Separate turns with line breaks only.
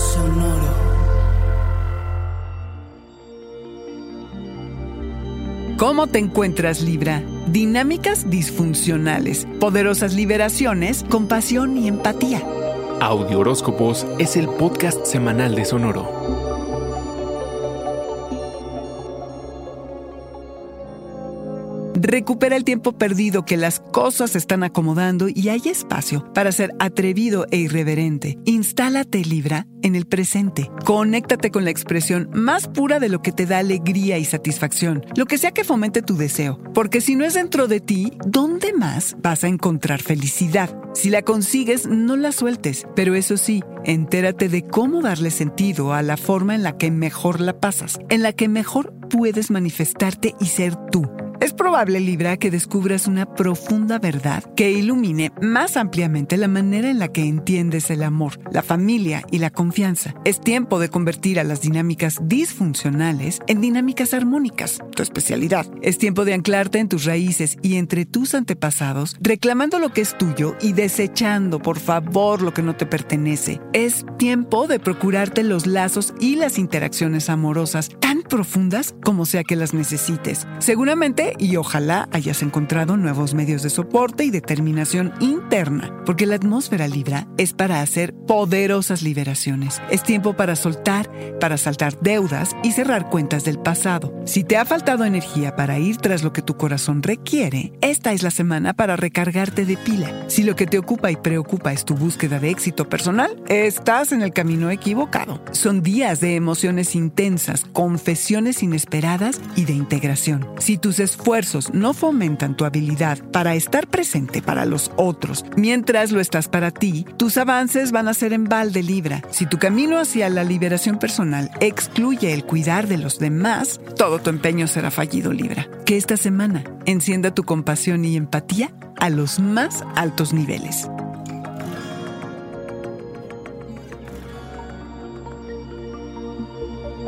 Sonoro. ¿Cómo te encuentras, Libra? Dinámicas disfuncionales, poderosas liberaciones, compasión y empatía.
Audio Horóscopos es el podcast semanal de Sonoro.
Recupera el tiempo perdido que las cosas están acomodando y hay espacio para ser atrevido e irreverente. Instálate Libra en el presente. Conéctate con la expresión más pura de lo que te da alegría y satisfacción, lo que sea que fomente tu deseo. Porque si no es dentro de ti, ¿dónde más vas a encontrar felicidad? Si la consigues, no la sueltes, pero eso sí, entérate de cómo darle sentido a la forma en la que mejor la pasas, en la que mejor puedes manifestarte y ser tú. Es probable, Libra, que descubras una profunda verdad que ilumine más ampliamente la manera en la que entiendes el amor, la familia y la confianza. Es tiempo de convertir a las dinámicas disfuncionales en dinámicas armónicas, tu especialidad. Es tiempo de anclarte en tus raíces y entre tus antepasados, reclamando lo que es tuyo y desechando, por favor, lo que no te pertenece. Es tiempo de procurarte los lazos y las interacciones amorosas profundas como sea que las necesites. Seguramente y ojalá hayas encontrado nuevos medios de soporte y determinación interna, porque la atmósfera Libra es para hacer poderosas liberaciones. Es tiempo para soltar, para saltar deudas y cerrar cuentas del pasado. Si te ha faltado energía para ir tras lo que tu corazón requiere, esta es la semana para recargarte de pila. Si lo que te ocupa y preocupa es tu búsqueda de éxito personal, estás en el camino equivocado. Son días de emociones intensas, confesiones inesperadas y de integración. Si tus esfuerzos no fomentan tu habilidad para estar presente para los otros mientras lo estás para ti, tus avances van a ser en balde libra. Si tu camino hacia la liberación personal excluye el cuidar de los demás, todo tu empeño será fallido libra. Que esta semana encienda tu compasión y empatía a los más altos niveles.